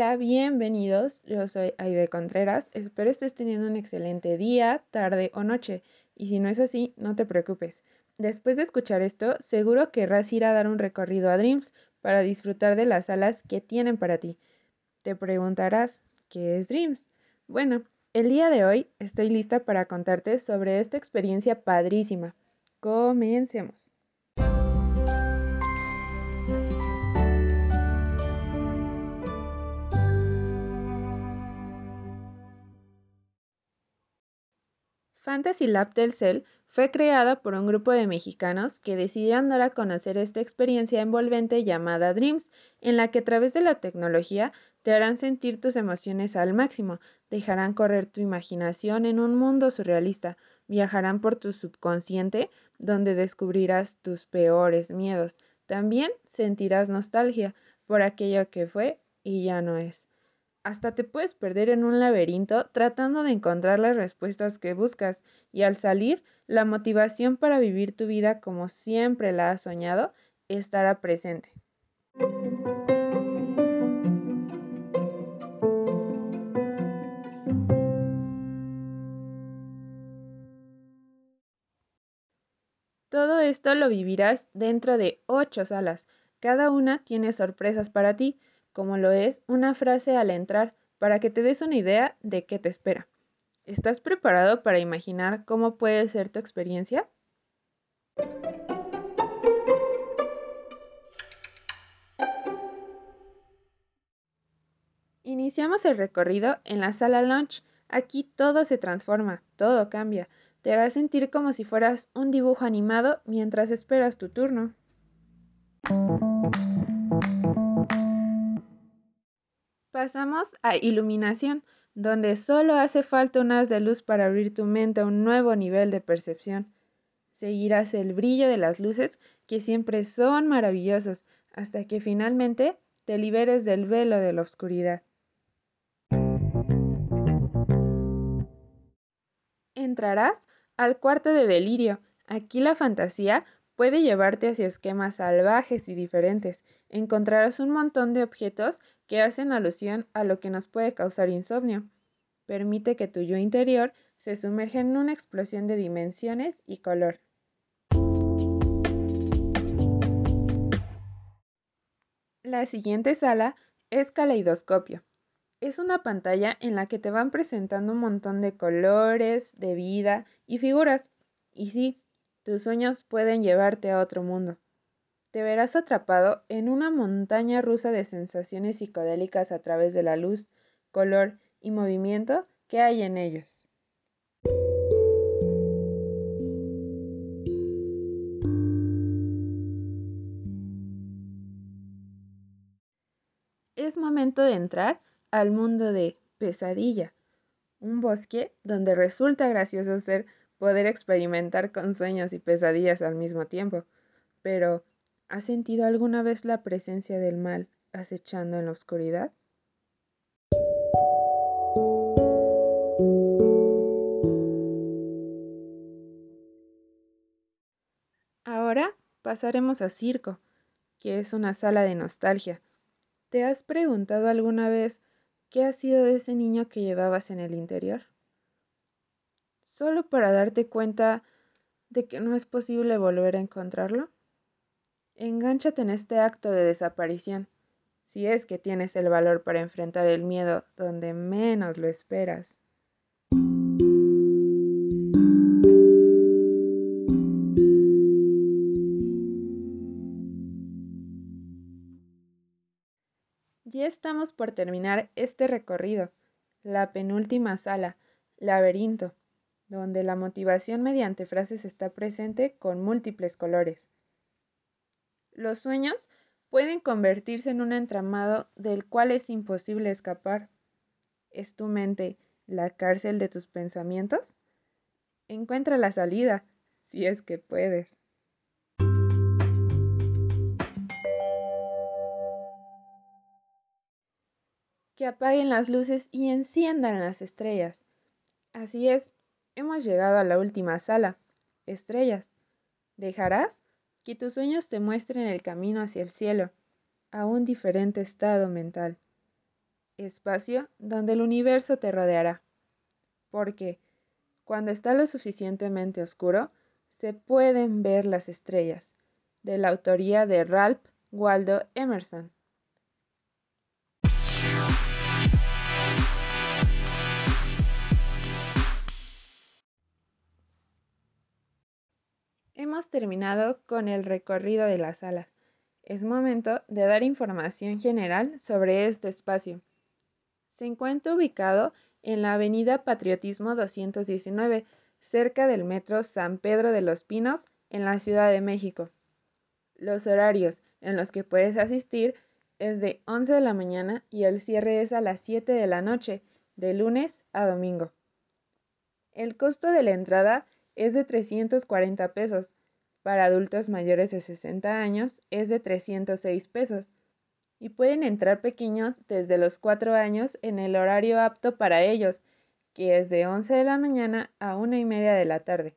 Hola, bienvenidos. Yo soy Aide Contreras. Espero estés teniendo un excelente día, tarde o noche. Y si no es así, no te preocupes. Después de escuchar esto, seguro querrás ir a dar un recorrido a Dreams para disfrutar de las salas que tienen para ti. Te preguntarás, ¿qué es Dreams? Bueno, el día de hoy estoy lista para contarte sobre esta experiencia padrísima. Comencemos. Fantasy Lab Telcel fue creada por un grupo de mexicanos que decidieron dar a conocer esta experiencia envolvente llamada Dreams, en la que a través de la tecnología te harán sentir tus emociones al máximo, dejarán correr tu imaginación en un mundo surrealista, viajarán por tu subconsciente donde descubrirás tus peores miedos. También sentirás nostalgia por aquello que fue y ya no es. Hasta te puedes perder en un laberinto tratando de encontrar las respuestas que buscas y al salir, la motivación para vivir tu vida como siempre la has soñado estará presente. Todo esto lo vivirás dentro de ocho salas. Cada una tiene sorpresas para ti como lo es una frase al entrar para que te des una idea de qué te espera. ¿Estás preparado para imaginar cómo puede ser tu experiencia? Iniciamos el recorrido en la sala lunch. Aquí todo se transforma, todo cambia. Te hará sentir como si fueras un dibujo animado mientras esperas tu turno. Pasamos a iluminación, donde solo hace falta un haz de luz para abrir tu mente a un nuevo nivel de percepción. Seguirás el brillo de las luces, que siempre son maravillosos, hasta que finalmente te liberes del velo de la oscuridad. Entrarás al cuarto de delirio. Aquí la fantasía puede llevarte hacia esquemas salvajes y diferentes. Encontrarás un montón de objetos que hacen alusión a lo que nos puede causar insomnio. Permite que tu yo interior se sumerja en una explosión de dimensiones y color. La siguiente sala es caleidoscopio. Es una pantalla en la que te van presentando un montón de colores, de vida y figuras. Y sí, tus sueños pueden llevarte a otro mundo te verás atrapado en una montaña rusa de sensaciones psicodélicas a través de la luz, color y movimiento que hay en ellos. Es momento de entrar al mundo de pesadilla, un bosque donde resulta gracioso ser poder experimentar con sueños y pesadillas al mismo tiempo, pero ¿Has sentido alguna vez la presencia del mal acechando en la oscuridad? Ahora pasaremos a circo, que es una sala de nostalgia. ¿Te has preguntado alguna vez qué ha sido de ese niño que llevabas en el interior? Solo para darte cuenta de que no es posible volver a encontrarlo. Engánchate en este acto de desaparición, si es que tienes el valor para enfrentar el miedo donde menos lo esperas. Ya estamos por terminar este recorrido, la penúltima sala, laberinto, donde la motivación mediante frases está presente con múltiples colores. Los sueños pueden convertirse en un entramado del cual es imposible escapar. ¿Es tu mente la cárcel de tus pensamientos? Encuentra la salida, si es que puedes. Que apaguen las luces y enciendan las estrellas. Así es, hemos llegado a la última sala. Estrellas. ¿Dejarás? Que tus sueños te muestren el camino hacia el cielo, a un diferente estado mental. espacio donde el universo te rodeará. Porque, cuando está lo suficientemente oscuro, se pueden ver las estrellas, de la autoría de Ralph Waldo Emerson. Hemos terminado con el recorrido de la sala. Es momento de dar información general sobre este espacio. Se encuentra ubicado en la Avenida Patriotismo 219, cerca del Metro San Pedro de los Pinos, en la Ciudad de México. Los horarios en los que puedes asistir es de 11 de la mañana y el cierre es a las 7 de la noche, de lunes a domingo. El costo de la entrada es de 340 pesos. Para adultos mayores de 60 años es de 306 pesos. Y pueden entrar pequeños desde los 4 años en el horario apto para ellos, que es de 11 de la mañana a 1 y media de la tarde.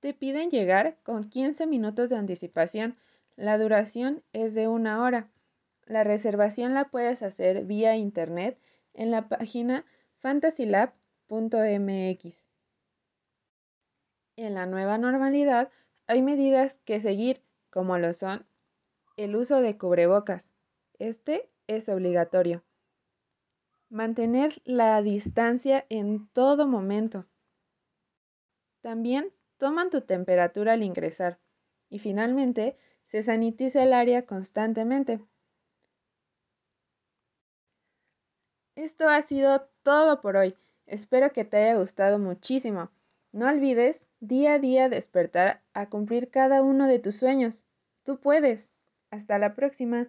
Te piden llegar con 15 minutos de anticipación. La duración es de una hora. La reservación la puedes hacer vía internet en la página fantasylab.mx. En la nueva normalidad hay medidas que seguir, como lo son el uso de cubrebocas. Este es obligatorio. Mantener la distancia en todo momento. También toman tu temperatura al ingresar. Y finalmente, se sanitiza el área constantemente. Esto ha sido todo por hoy. Espero que te haya gustado muchísimo. No olvides día a día despertar a cumplir cada uno de tus sueños. Tú puedes. Hasta la próxima.